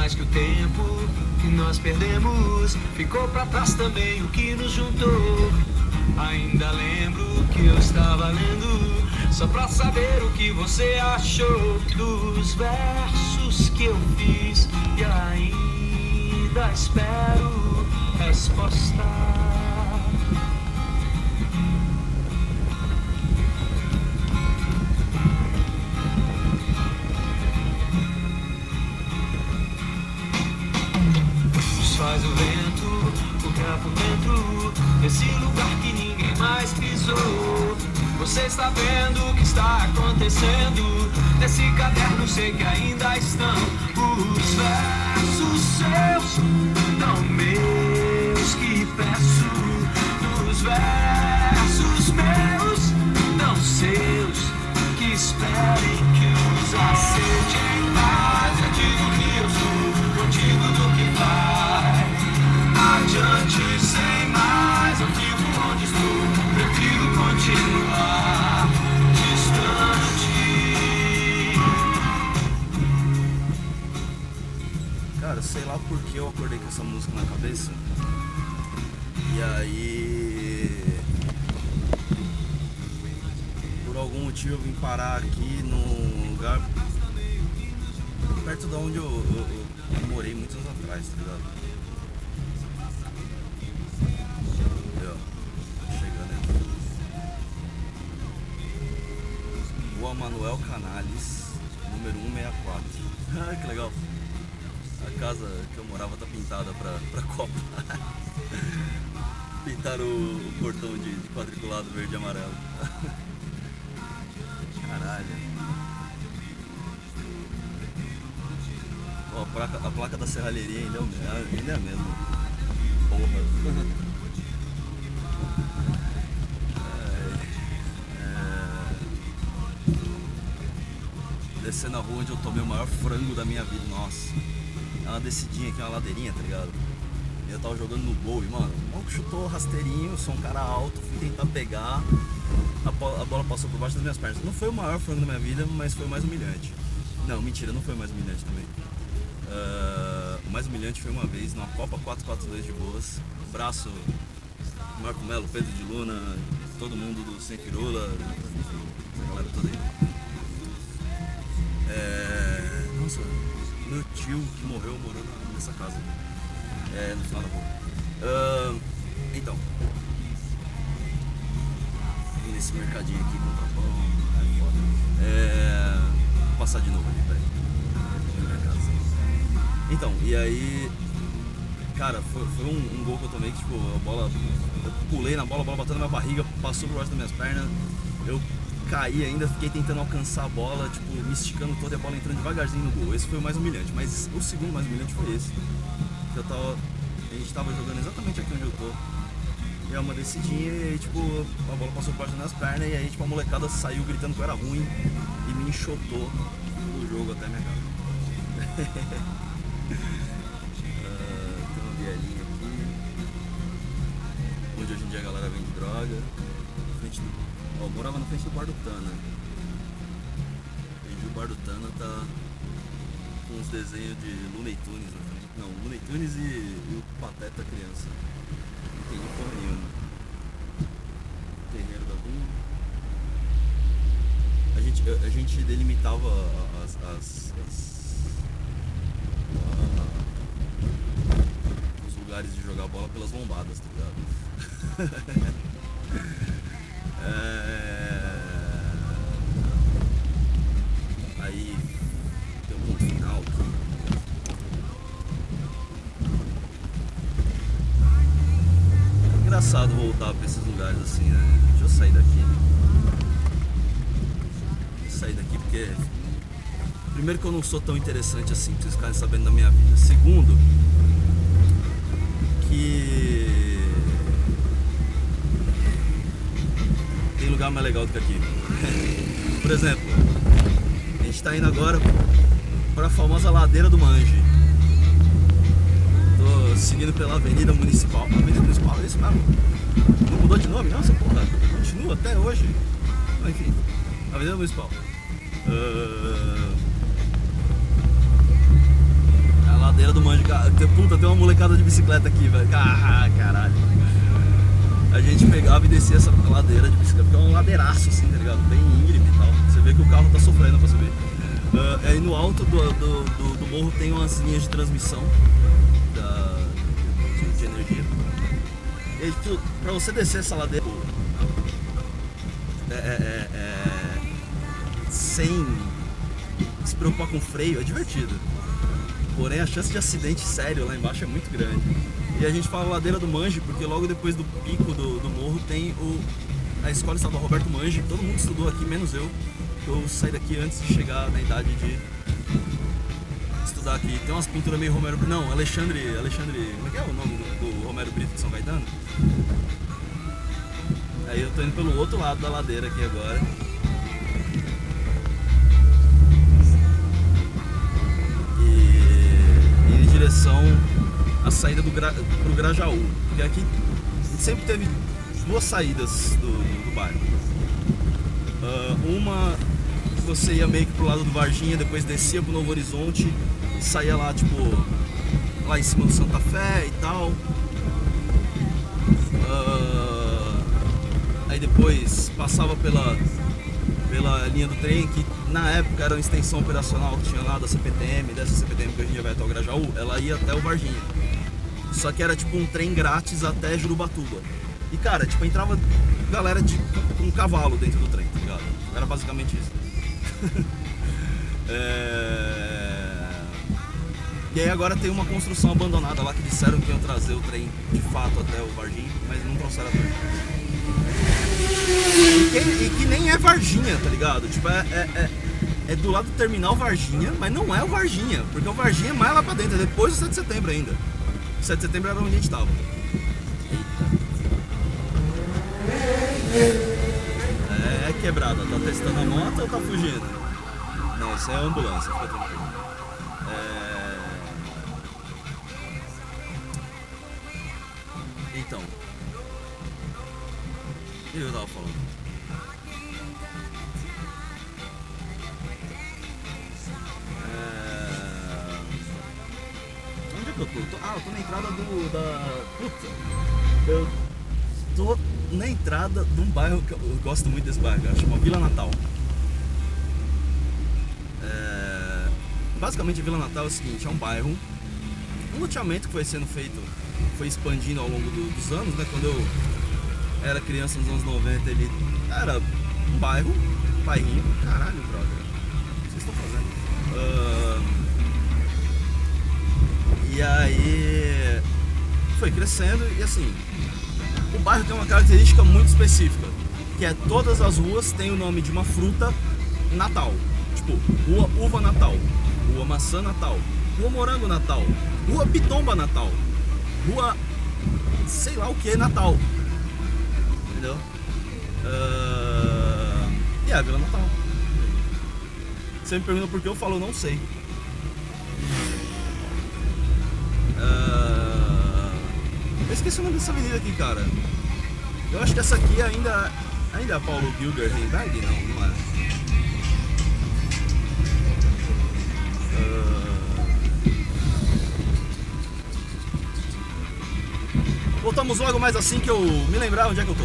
mais que o tempo que nós perdemos. Ficou pra trás também o que nos juntou. Ainda lembro que eu estava lendo, só pra saber o que você achou dos versos que eu fiz. E ainda espero resposta. Faz o vento, o que há por dentro desse lugar que ninguém mais pisou. Você está vendo o que está acontecendo nesse caderno? Sei que ainda estão os versos seus, não meus que peço. Dos versos meus, não seus que esperem que os aceitem. Cara, sei lá por que eu acordei com essa música na cabeça. E aí. Por algum motivo eu vim parar aqui num lugar perto de onde eu, eu- eu morei muitos anos atrás, tá ligado? Tá pintada pra, Copa. Pintaram o, o portão de, de quadriculado verde e amarelo. Caralho. Ó, a, placa, a placa da serralheria ainda é, me- ainda é a mesma. Porra. É, Descendo a rua onde eu tomei o maior frango da minha vida, nossa. Uma descidinha aqui, uma ladeirinha, tá ligado? Eu tava jogando no gol e, mano, o maluco chutou rasteirinho, sou um cara alto, fui tentar pegar, a, bo- a bola passou por baixo das minhas pernas. Não foi o maior frango da minha vida, mas foi o mais humilhante. Não, mentira, não foi o mais humilhante também. Ah, o mais humilhante foi uma vez numa Copa 442 de Boas. Braço Marco Melo, Pedro de Luna, todo mundo do Sem enfim, essa galera toda aí. É, nossa, meu tio que morreu na- nessa casa. É, no final da rua. Ah, então. Vim nesse mercadinho aqui comprar pão. É. É, vou passar de novo ali, peraí. Então, e aí. Cara, foi, foi um, um gol que eu tomei que, tipo, a bola. Eu pulei na bola, a bola bateu na minha barriga, passou por baixo das minhas pernas. Eu caí ainda, fiquei tentando alcançar a bola, tipo, me esticando toda e a bola entrando devagarzinho no gol. Esse foi o mais humilhante, mas o segundo mais humilhante foi esse. Eu tava. A gente tava jogando exatamente aqui onde eu tô. E é uma descidinha e tipo, a bola passou por baixo das pernas e aí, tipo, a molecada saiu gritando que eu era ruim e me enxotou do jogo até minha. morava na frente do bar do Tana. E o bar do Tana tá com uns desenhos de Looney Tunes na frente. Não, Looney Tunes e, e o Pateta Criança. Não entendi porra nenhuma. Terreiro da rua. A gente, a, a gente delimitava as. as, as- lugares de jogar bola pelas lombadas, tá ligado? É... lugares assim, né? Deixa eu sair daqui. Sair daqui porque. Primeiro que eu não sou tão interessante assim pra vocês ficarem sabendo da minha vida. Segundo, que. Tem lugar mais legal do que aqui. Por exemplo, a gente tá indo agora pra famosa ladeira do Mange. Tô seguindo pela Avenida Municipal. Avenida Municipal, é isso mesmo? Não mudou de nome, não, essa porra? Continua até hoje. Enfim, Avenida Municipal. Ah, a ladeira do tem- puta, tem uma molecada de bicicleta aqui, velho. Ah, caralho. A gente pegava e descia essa ladeira de bicicleta, porque é um ladeiraço assim, tá ligado? Bem íngreme e tal. Você vê que o carro tá sofrendo pra subir. Ah, aí no alto do, do, do- do morro tem umas linhas de transmissão da, de, de energia. E aí, tu, pra você descer essa ladeira é, é, é, é, sem se preocupar com freio é divertido. Porém, a chance de acidente sério lá embaixo é muito grande. E a gente fala ladeira do Manji porque logo depois do pico do, do morro tem o, a escola estadual Roberto Manji. Todo mundo estudou aqui, menos eu. Eu saí daqui antes de chegar na idade de aqui. Tem umas pinturas meio Romero. Não, Alexandre. Alexandre. Como é que é o nome do, do Romero Brito de São Caetano? Aí eu tô indo pelo outro lado da ladeira aqui agora. E em direção à saída do Gra, pro Grajaú. Porque aqui sempre teve duas saídas do, do bairro. Ah, uma você ia meio que pro lado do Varginha, depois descia pro Novo Horizonte saía lá, tipo, lá em cima do Santa Fé e tal. Ah, aí depois passava pela, pela linha do trem, que na época era uma extensão operacional que tinha lá da CPTM, dessa CPTM que hoje em dia vai até o Grajaú, ela ia até o Varginha. Só que era tipo um trem grátis até Jurubatuba. E cara, tipo, entrava galera de, com um cavalo dentro do trem, tá ligado? Era basicamente isso. É... E aí agora tem uma construção abandonada lá que disseram que iam trazer o trem de fato até o Varginha, mas não trouxeram até. E que, e que nem é Varginha, tá ligado? Tipo, é, é, é, é do lado do terminal Varginha, mas não é o Varginha, porque o Varginha é mais lá pra dentro, é depois do 7 de setembro ainda. 7 de setembro era onde a gente tava. É quebrada, tá testando a moto ou tá fugindo? Não, isso é ambulância, fica tranquilo. Eu tava falando? É... Onde é que eu tô? Ah, eu tô na entrada do. da. Puta! Eu tô na entrada de um bairro que eu gosto muito desse bairro, cara, chama Vila Natal. É, Basicamente, a Vila Natal é o seguinte: é um bairro, um loteamento que foi sendo feito, foi expandindo ao longo do- dos anos, né? Quando eu era criança nos anos 90, ele era um bairro, bairrinho, caralho, brother. O que vocês estão fazendo? Ah, e aí foi crescendo e assim, o bairro tem uma característica muito específica, que é todas as ruas têm o nome de uma fruta natal. Tipo, rua uva natal, rua maçã natal, rua morango natal, rua pitomba natal, rua sei lá o que natal. Entendeu? Ah, E a Vila Natal. Você me pergunta por que eu falo não sei. Ah, Eu esqueci o nome dessa avenida aqui, cara. Eu acho que essa aqui ainda. Ainda é Paulo Gilger? Não, não é. Voltamos logo mais assim que eu me lembrar onde é que eu tô.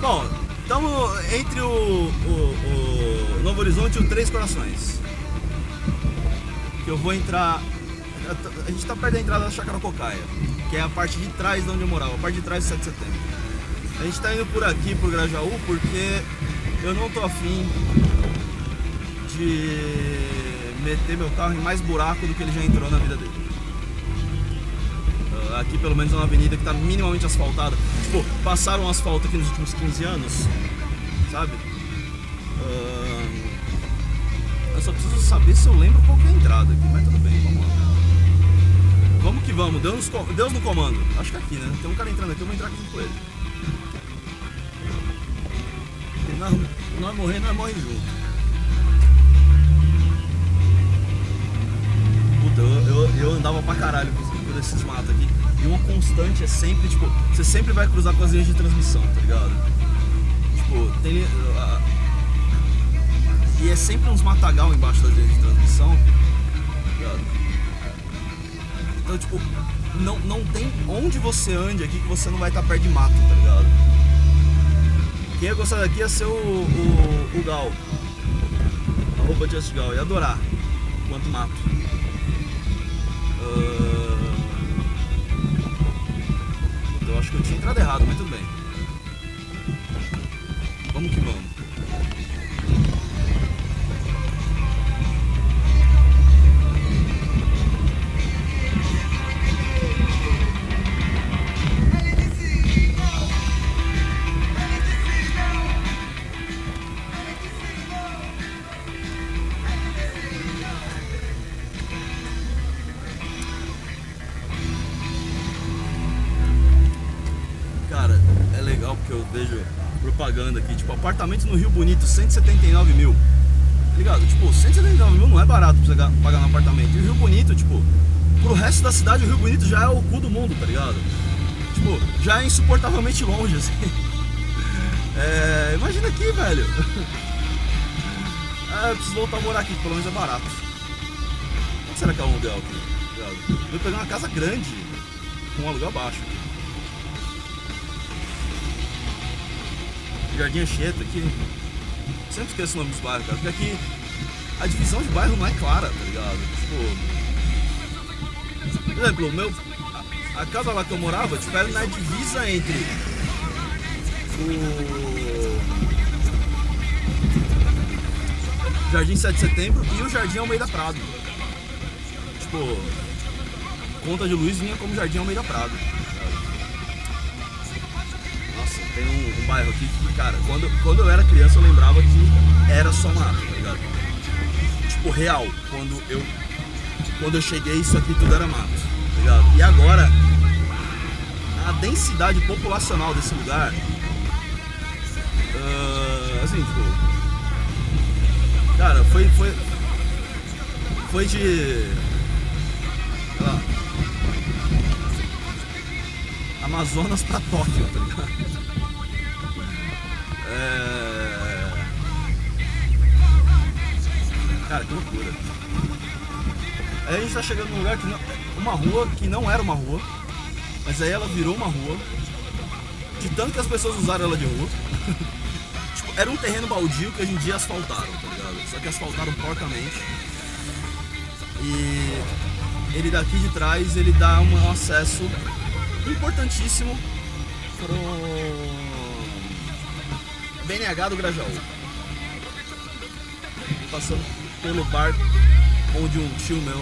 Bom, estamos entre o, o- o Novo Horizonte e o Três Corações. Eu vou entrar. A gente tá perto da entrada da Chácara Cocaia, que é a parte de trás de onde eu morava, a parte de trás do 7 de setembro. A gente tá indo por aqui pro Grajaú porque eu não tô afim de meter meu carro em mais buraco do que ele já entrou na vida dele. Ah, Aqui pelo menos é uma avenida que tá minimamente asfaltada. Tipo, passaram asfalto aqui nos últimos 15 anos, sabe? Ah, eu só preciso saber se eu lembro qual que é a entrada aqui, mas tudo bem, vamos lá. Vamos que vamos, Deus, Deus no comando. Acho que é aqui, né? Tem um cara entrando aqui, eu vou entrar aqui com ele. Nós, nós morrer, nós morremos junto. Puta, eu, eu, eu andava pra caralho com esses matos aqui. E uma constante é sempre, tipo, você sempre vai cruzar com as linhas de transmissão, tá ligado? Tipo, tem. e é sempre uns matagal embaixo das linhas de transmissão, tá ligado? Então, tipo, não, não tem onde você ande aqui que você não vai estar perto de mato, tá ligado? Quem ia gostar daqui ia ser o, o, o Gal. Arroba Just Gal. Ia adorar. Quanto mato. Ah, Eu acho que eu tinha entrado errado, mas tudo bem. Vamos que vamos. Vejo propaganda aqui, tipo, apartamentos no Rio Bonito, 179 mil. Tá ligado? Tipo, 179 mil não é barato pra você ga- pagar no apartamento. E o Rio Bonito, tipo, pro resto da cidade, o Rio Bonito já é o cu do mundo, tá ligado? Tipo, já é insuportavelmente longe, assim. É, imagina aqui, velho. Ah, eu preciso voltar a morar aqui, pelo menos é barato. Quanto será que é o aluguel aqui? Tá? Eu vou pegar uma casa grande, com um aluguel baixo. Jardim Anchieta aqui. Sempre esqueço o nome dos bairros, cara. Porque aqui a divisão de bairro não é clara, tá ligado? Tipo. Por exemplo, meu. A, casa lá que eu morava, tipo, era na divisa entre o. Jardim 7 de Setembro e o Jardim Almeida Prado. Tipo, Conta de Luiz vinha como Jardim Almeida Prado. Tem um, um bairro aqui que, cara, quando, quando eu era criança eu lembrava que era só mato, tá ligado? Tipo, real. Quando eu, quando eu cheguei, isso aqui tudo era mato, tá ligado? E agora, a densidade populacional desse lugar, ah, assim, tipo, cara, foi, foi, foi de, sei lá, Amazonas pra Tóquio, tá ligado? É... Cara, que loucura. Aí a gente tá chegando num lugar que não... Uma rua que não era uma rua, mas aí ela virou uma rua. De tanto que as pessoas usaram ela de rua. tipo, era um terreno baldio que hoje em dia asfaltaram, tá ligado? Só que asfaltaram porcamente. E ele daqui de trás, ele dá um acesso importantíssimo pro BNH do Grajaú. Passando pelo bar onde um tio meu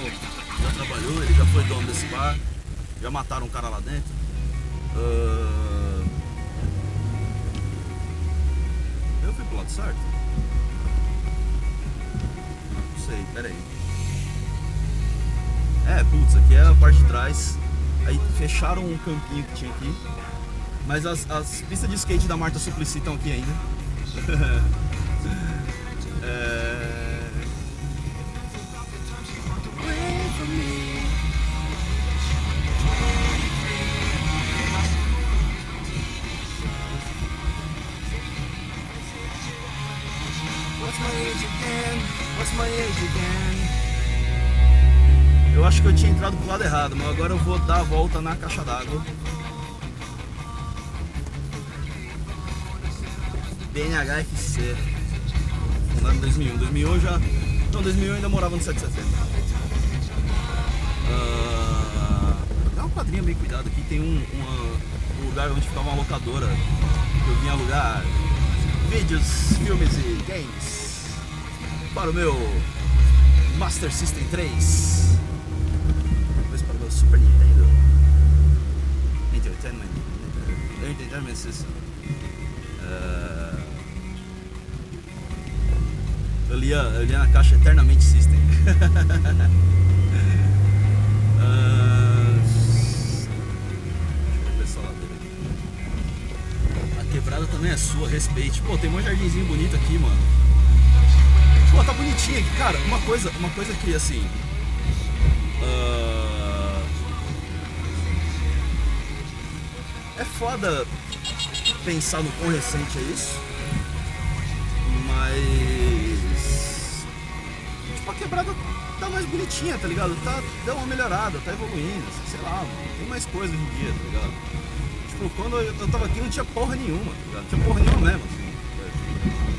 já trabalhou, ele já foi dono desse bar, já mataram um cara lá dentro. Ah, Eu fui pro lado certo? Não sei, pera aí. É, putz, aqui é a parte de trás. Aí fecharam um campinho que tinha aqui. Mas as, as pistas de skate da Marta Suplicy estão aqui ainda. É... Eu acho que eu tinha entrado pro lado errado, mas agora eu vou dar a volta na caixa d'água. BNHFC. Fundado em 2001. 2001 eu já. Não, 2001 eu ainda morava no 7 de setembro. Ah, Dá uma quadrinha bem cuidada aqui. Tem um, uma- um lugar onde ficava uma locadora. Eu vinha alugar vídeos, filmes e games. Para o meu Master System 3. Depois para o meu Super Nintendo. Entertainment. Entertainment System. Eu lia na caixa Eternamente System. Aqui. A quebrada também é sua, respeite. Pô, tem um jardinzinho bonito aqui, mano. Pô, tá bonitinho aqui. Cara, uma coisa, uma coisa que assim. ah, É foda pensar no quão recente é isso. Mas. Quebrada tá mais bonitinha, tá ligado? Tá, deu uma melhorada, tá evoluindo, sei lá. Tem mais coisa hoje em dia, tá ligado? Tipo, quando eu, eu tava aqui não tinha porra nenhuma, tá ligado? Não tinha porra nenhuma mesmo, assim.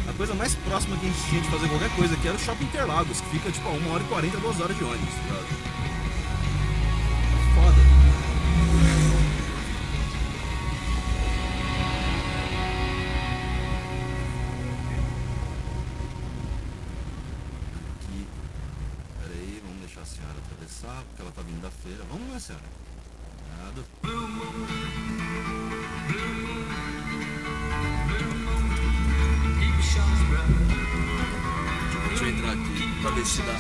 A coisa mais próxima que a gente tinha de fazer qualquer coisa aqui era o Shopping Interlagos, que fica tipo a 1 hora e 40, 2 horas de ônibus, tá ligado? Dá.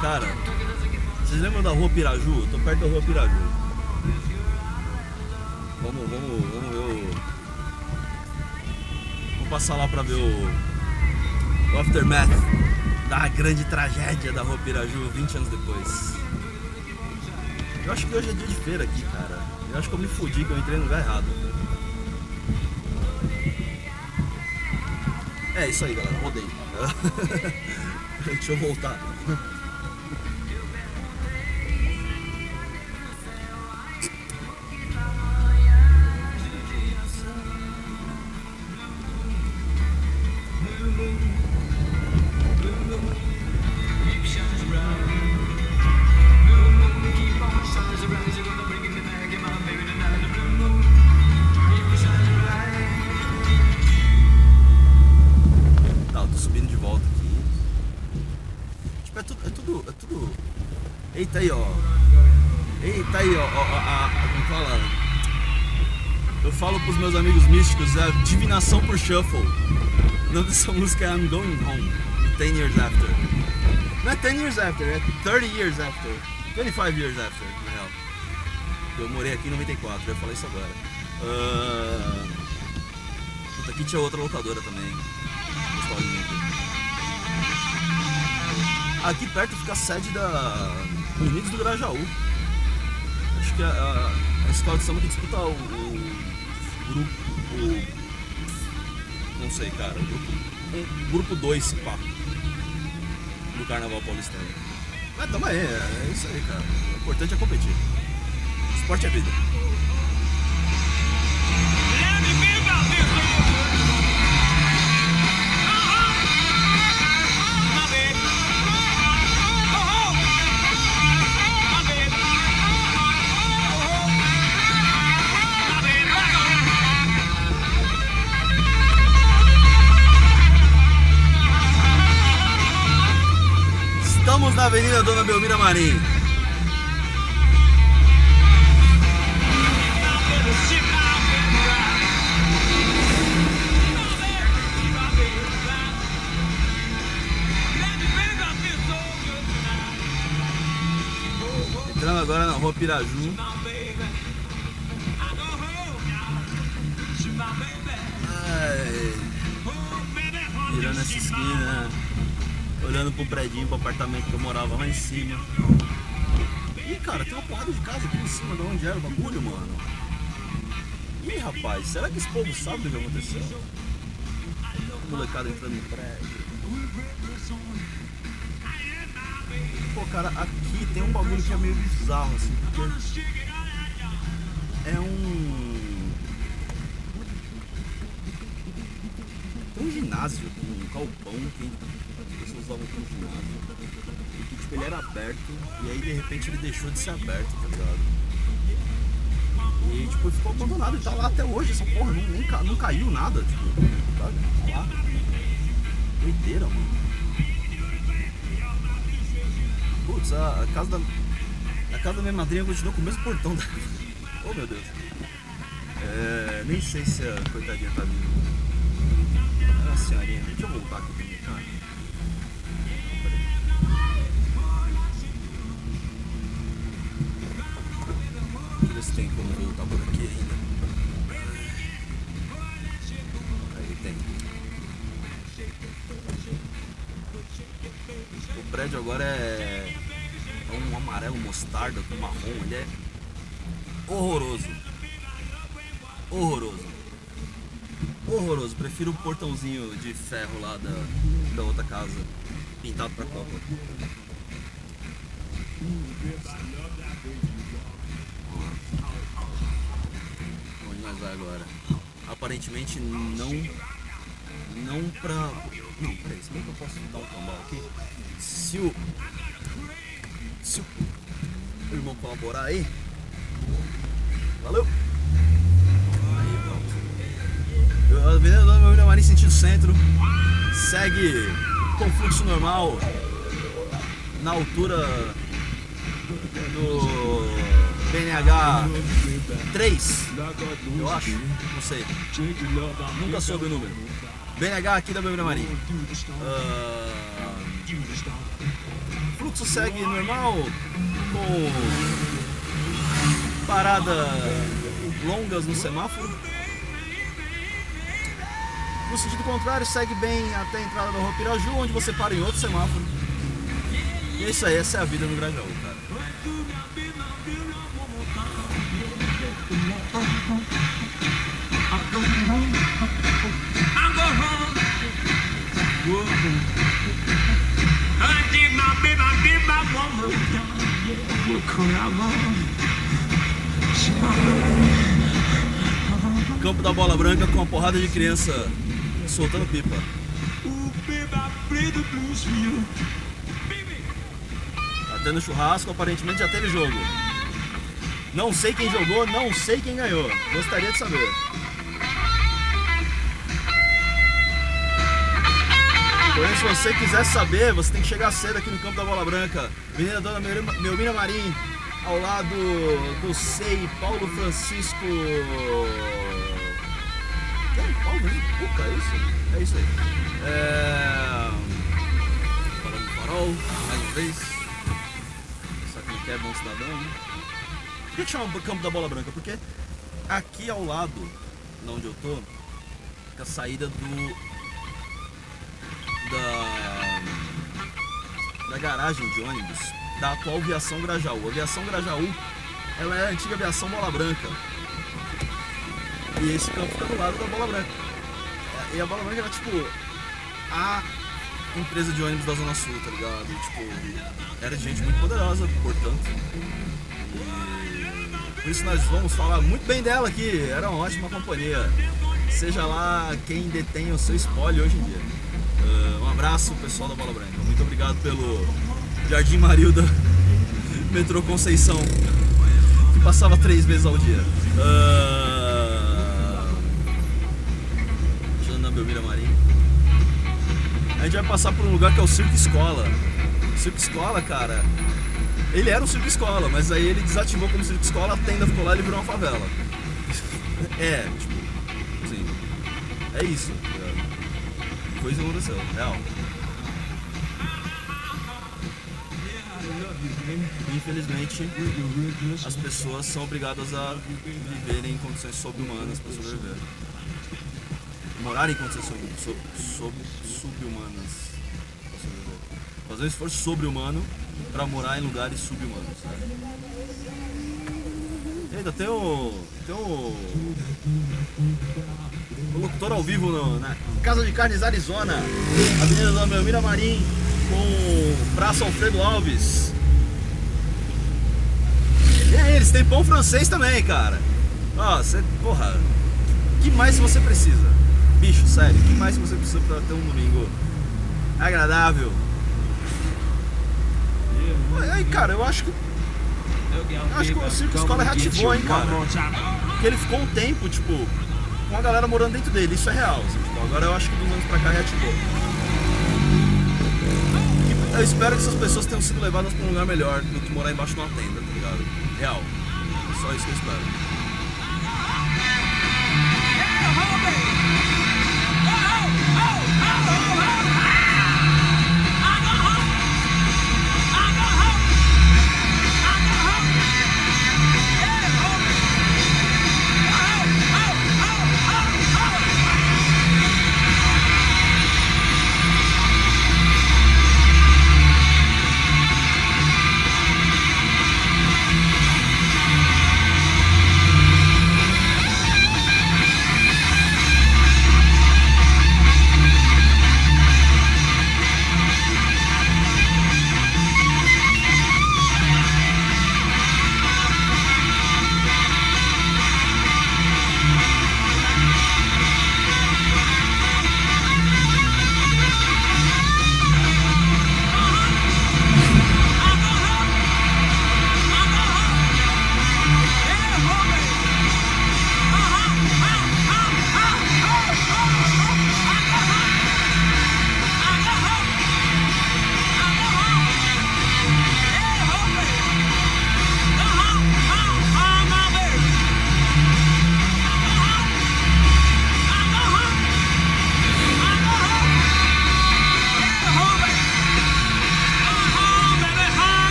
Cara, vocês lembram da rua Piraju? Eu tô perto da rua Piraju. Vamos, vamos, vamos ver o. Vamos passar lá pra ver o. O aftermath da grande tragédia da rua Piraju 20 anos depois. Eu acho que hoje é dia de feira aqui, cara. Eu acho que eu me fudi, que eu entrei no lugar errado. É isso aí, galera. Rodei. Deixa eu voltar. Eita aí, ó. ó, a, a- como fala? Eu falo pros meus amigos místicos, é divinação por shuffle. O nome dessa música é I'm Going Home, 10 Years After. Não é 10 Years After, é 30 Years After. 25 Years After, na real. Eu morei aqui em 94, eu ia falar isso agora. Ah, Puta, aqui tinha outra locadora também. Aqui perto fica a sede da Unidos do Grajaú. Que a, a, a escola de samba que disputa o, o grupo. O, não sei, cara. O grupo, um, grupo 2, pá. Do Carnaval Paulistano. Mas tamo aí, é, é isso aí, cara. O importante é competir. Esporte é vida. Na Avenida Dona Belmira Marim. Entrando agora na rua Piraju. Ai, virando essa esquina, olhando pro predinho, pro apartamento que eu morava lá em cima. Ih, cara, tem uma porrada de casa aqui em cima de onde era o bagulho, mano. Ih, rapaz, será que esse povo sabe o que aconteceu? Molecada entrando no prédio. Pô, cara, aqui tem um bagulho que é meio bizarro, assim, porque é um. Tem um ginásio aqui, um galpão que E que, tipo, ele era aberto e aí de repente ele deixou de ser aberto, tá ligado? E tipo, ficou abandonado e tá lá até hoje essa porra, não, nem não caiu nada, tipo? Tá lá. Doideira, mano. Putz, a, a casa da. A casa da minha madrinha continua com o mesmo portão da. Oh meu Deus. É. Nem sei se a coitadinha tá viva. Uma senhorinha. Deixa eu voltar aqui cara. tem como voltar por aqui ainda. Aí tem. O prédio agora é um amarelo mostarda com um marrom, ele é horroroso. Horroroso. Horroroso. Prefiro o portãozinho de ferro lá da, da outra casa. Pintado pra Copa. Vai agora? Aparentemente não. Não pra. Não, peraí, se bem que eu posso dar um cambal aqui. Se o. Se o irmão colaborar aí. Valeu! Avenida Dona Maria Marim, sentido centro. Segue com fluxo normal. Na altura do BNH 3, eu acho, não sei. Nunca soube o número. BNH aqui da Maria Marim. Ah, fluxo segue normal, com paradas longas no semáforo. No sentido contrário, segue bem até a entrada da Rua Piraju, onde você para em outro semáforo. E é isso aí, essa é a vida no Grajaú, cara. Campo da Bola Branca com uma porrada de criança soltando pipa. You. Tá tendo churrasco, aparentemente já teve jogo. Não sei quem jogou, não sei quem ganhou. Gostaria de saber. Porém, se você quiser saber, você tem que chegar cedo aqui no Campo da Bola Branca. Menina Dona Melmina Marim, ao lado do SEI Paulo Francisco. Quem? Paulo Cuca, é isso? É isso aí. É... Parando no farol, mais uma vez. Só que não quer bom cidadão, né? Por que, chama Campo da Bola Branca? Porque aqui ao lado, de onde eu tô, fica a saída do. Da. Da garagem de ônibus da atual Viação Grajaú. A Viação Grajaú ela é a antiga Viação Bola Branca. E esse campo fica do lado da Bola Branca. E a Bola Branca era tipo a empresa de ônibus da Zona Sul, tá ligado? Tipo, era de gente muito poderosa, portanto. E por isso nós vamos falar muito bem dela aqui. Era uma ótima companhia. Seja lá quem detém o seu spoiler hoje em dia. Uh, um abraço pessoal da Bola Branca. Muito obrigado pelo Jardim Marilda Metrô Conceição. Que passava três vezes ao dia. Uh, Jana Belmira Marim. A gente vai passar por um lugar que é o Circo Escola. O Circo Escola, cara. Ele era um circo escola, mas aí ele desativou como circo escola, a tenda ficou lá e virou uma favela. É, tipo, sim. É isso. tá isso que aconteceu, real. Infelizmente, as pessoas são obrigadas a viverem em condições sobre-humanas para sobreviver. Morar em condições sobre, sob, sob, sub-humanas para sobreviver. Fazer um esforço sobre-humano para morar em lugares sub-humanos. sabe? Eita, tem o. Tem o. O locutor ao vivo no- na Casa de Carnes Arizona, Avenida Dona Belmira Marim, com Praça Alfredo Alves. E aí, eles têm pão francês também, cara. Ó, você. Porra. O que mais você precisa? Bicho, sério, o que mais você precisa pra ter um domingo agradável? Aí, cara, eu acho que Acho que o Circo Escola reativou, hein, cara? Porque ele ficou um tempo, tipo, com a galera morando dentro dele, isso é real. assim, tipo, agora eu acho que dos anos pra cá reativou. Eu espero que essas pessoas tenham sido levadas pra um lugar melhor do que morar embaixo de uma tenda, tá ligado? Real. É só isso que eu espero.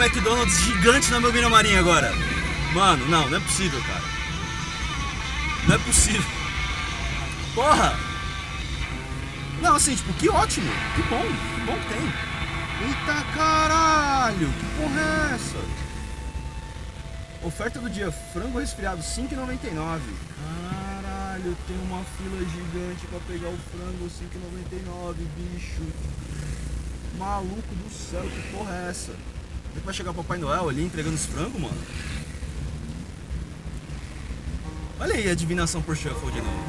McDonald's gigante na Belmiro Marinha agora. Mano, não, não é possível, cara. Não é possível. Porra! Não, assim, tipo, que ótimo. Que bom, que bom que tem. Eita caralho, que porra é essa? Oferta do dia, frango resfriado 5,99. Caralho, tem uma fila gigante pra pegar o frango 5,99, bicho. Maluco do céu, que porra é essa? Será que vai chegar o Papai Noel ali entregando os frangos, mano? Olha aí a adivinação por shuffle de novo.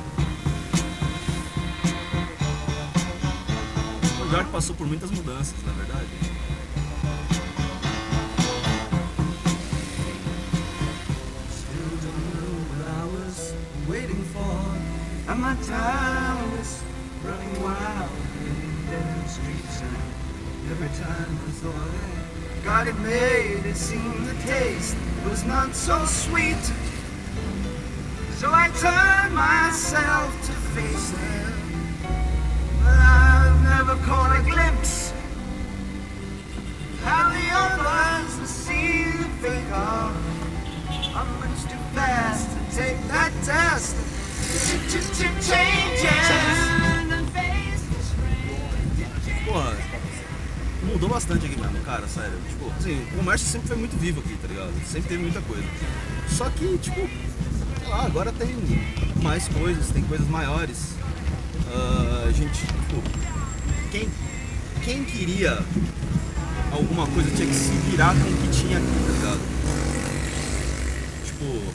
Um lugar passou por muitas mudanças, na verdade. Every time I got it made, it seemed the taste was not so sweet. So I turned myself to face them. But I've never caught a glimpse how the others will see the of. I'm much too fast to take that test. Changes. Porra, mudou bastante aqui mesmo, cara, sério. Tipo, assim, o comércio sempre foi muito vivo aqui, tá ligado? Sempre teve muita coisa. Só que, tipo, sei lá, agora tem mais coisas, tem coisas maiores. Ah, a gente, tipo, quem, quem queria alguma coisa tinha que se virar com o que tinha aqui, tá ligado? Tipo,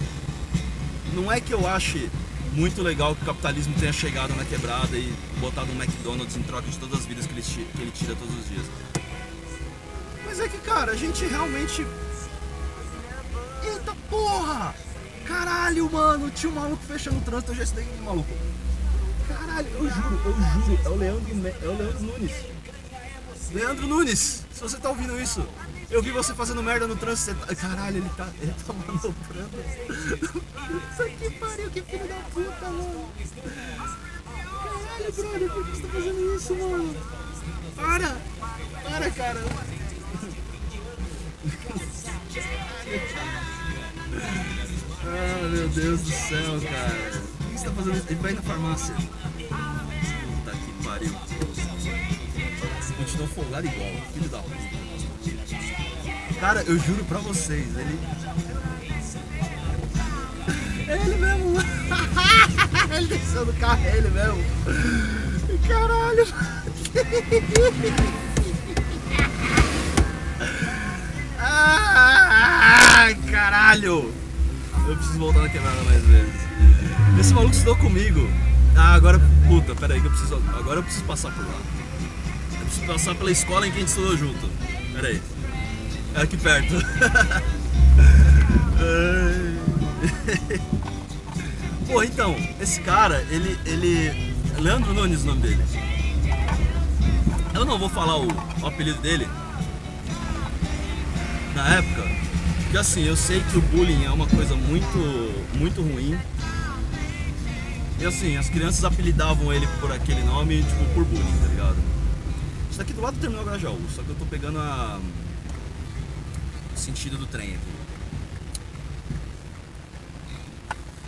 não é que eu ache muito legal que o capitalismo tenha chegado na quebrada e botado um McDonald's em troca de todas as vidas que ele, que ele tira todos os dias. Mas é que, cara, a gente realmente. Eita porra! Caralho, mano, tinha um maluco fechando o trânsito, eu já estudei um maluco. Caralho, eu juro, eu juro, é o Leandro, é o Leandro Nunes. Leandro Nunes, se você tá ouvindo isso, eu vi você fazendo merda no trânsito. Tá... Caralho, ele tá, ele tá manobrando. Puta que pariu, que filho da puta, mano. Caralho, brother, por que você tá fazendo isso, mano? Para! Para, cara. Ah, meu Deus do céu, cara. O que você tá fazendo? Ele vai na farmácia. Puta que pariu. Continuou folgado igual, filho da puta. Cara, eu juro pra vocês, ele. Ele mesmo! ele desceu do carro, é ele mesmo! Caralho! Ai, caralho! Eu preciso voltar na quebrada mais vezes. Esse maluco estudou comigo. Ah, agora. Puta, pera aí que eu preciso. Agora eu preciso passar por lá. Eu preciso passar pela escola em que a gente estudou junto. Pera aí. É aqui perto. Pô, então, esse cara, ele. ele. Leandro Nunes o nome dele. Eu não vou falar o, o apelido dele. Na época, porque assim, eu sei que o bullying é uma coisa muito, muito ruim. E assim, as crianças apelidavam ele por aquele nome, tipo, por bullying, tá ligado? Isso daqui do lado do terminal Grajaú, só que eu tô pegando a. o sentido do trem aqui.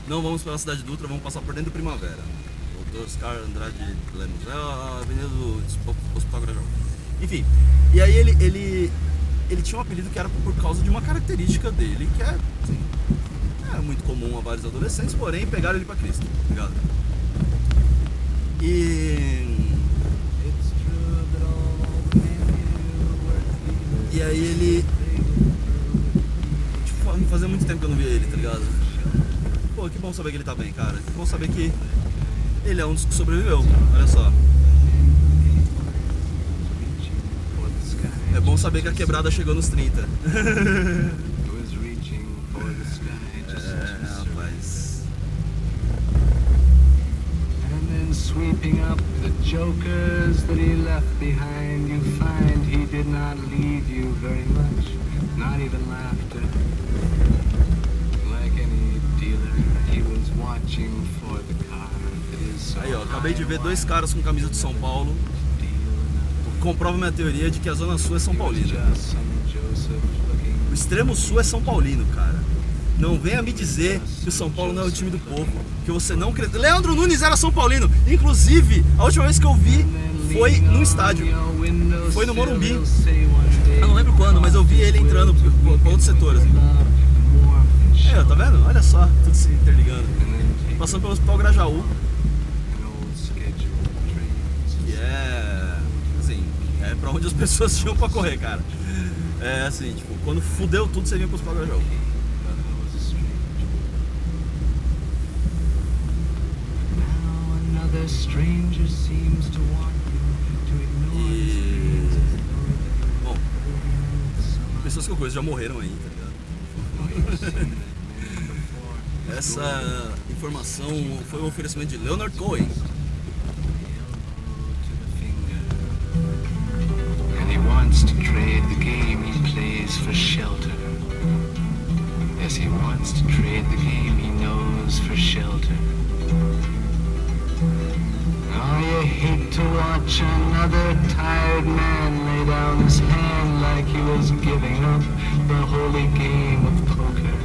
Não vamos pela cidade do Ultra, vamos passar por dentro do Primavera. Doutor Oscar Andrade Lemos. É a avenida do Hospital Grajaú. Enfim, e aí ele, ele, ele tinha um apelido que era por causa de uma característica dele, que é, assim, é muito comum a vários adolescentes, porém pegaram ele pra Cristo, tá ligado? E. E aí ele. Tipo, fazia muito tempo que eu não via ele, tá ligado? Pô, que bom saber que ele tá bem, cara. Que bom saber que ele é um dos que sobreviveu. Olha só. É bom saber que a quebrada chegou nos 30. É, rapaz. Sweeping up the jokers that he left behind, you find he did not leave you very much, not even laughter. Like any dealer, he was watching for the car Aí, ó, acabei de ver dois caras com camisa de São Paulo. Comprova minha teoria de que a Zona Sul é São some O extremo sul é São Paulino, cara. Não venha me dizer que o São Paulo não é o time do povo. Que você não crê. Leandro Nunes era São Paulino. Inclusive, a última vez que eu vi foi no estádio. Foi no Morumbi. Eu não lembro quando, mas eu vi ele entrando para outros setores. É, tá vendo? Olha só, tudo se interligando. Passando pelo Hospital Grajaú. Que é. Assim, pra onde as pessoas tinham pra correr, cara. É assim, tipo, quando fudeu tudo, você vinha pro Hospital Grajaú. stranger seems to want you to ignore E. Bom, pessoas que eu conheço já morreram aí, tá ligado? Essa informação foi um oferecimento de Leonard Cohen. Wants to trade the game he plays for shelter. Yes, he wants to trade the game he knows for shelter. Oh, you hate to watch another tired man lay down his hand like he was giving up the holy game of poker.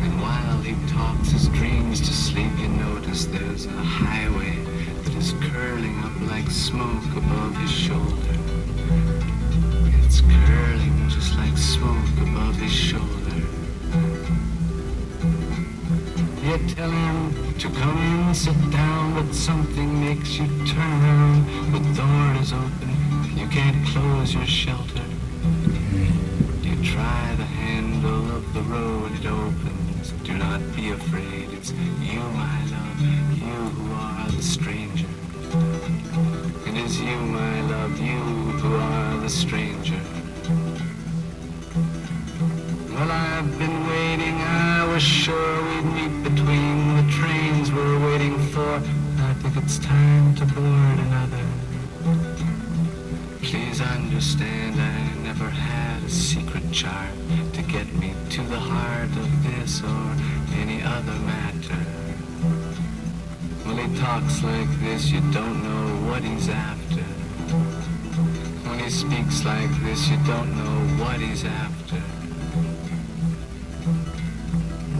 And while he talks his dreams to sleep, you notice there's a highway that is curling up like smoke above his shoulder. It's curling just like smoke above his shoulder. You tell him to come in, sit down, but something makes you turn around. The door is open, you can't close your shelter. You try the handle of the road, it opens. Do not be afraid, it's you, my love, you who are the stranger. It is you, my stranger. Well, I've been waiting, I was sure we'd meet between the trains we're waiting for. I think it's time to board another. Please understand, I never had a secret chart to get me to the heart of this or any other matter. When he talks like this, you don't know what he's after. Speaks like this, you don't know what he's after.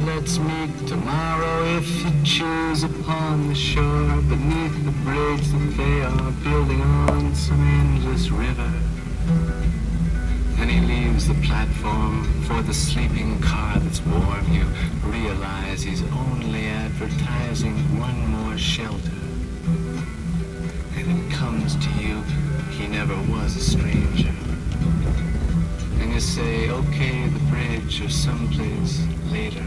Let's meet tomorrow if you choose upon the shore beneath the bridge that they are building on some endless river. Then he leaves the platform for the sleeping car that's warm. You realize he's only advertising one more shelter. And it comes to you, he never was a stranger. And you say, okay, the bridge or someplace later.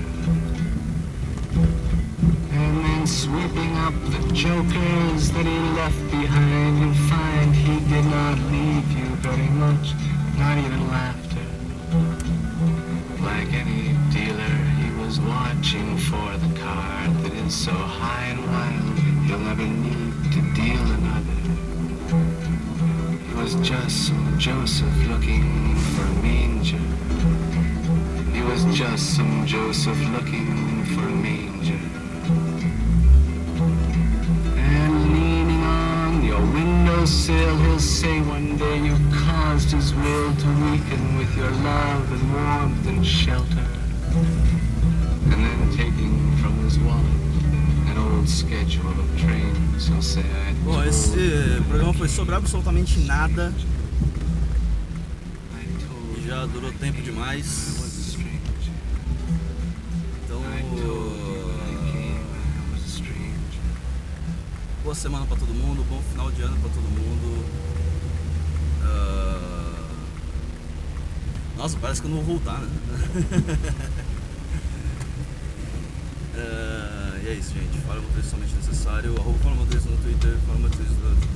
And then sweeping up the jokers that he left behind, you find some Joseph looking for a manger. He was just some Joseph looking for a manger. And leaning on your windowsill, he'll say one day you caused his will to weaken with your love and warmth and shelter. And then taking from his wallet schedule of trains, say Bom, esse programa foi sobre absolutamente nada. Durou tempo demais. Então, boa semana pra todo mundo, bom final de ano pra todo mundo. Ah, Nossa, parece que eu não vou voltar, né? Ah, e é isso, gente. Fala motorista somente necessário. Arroba Fala no Twitter, Fala Motorista no,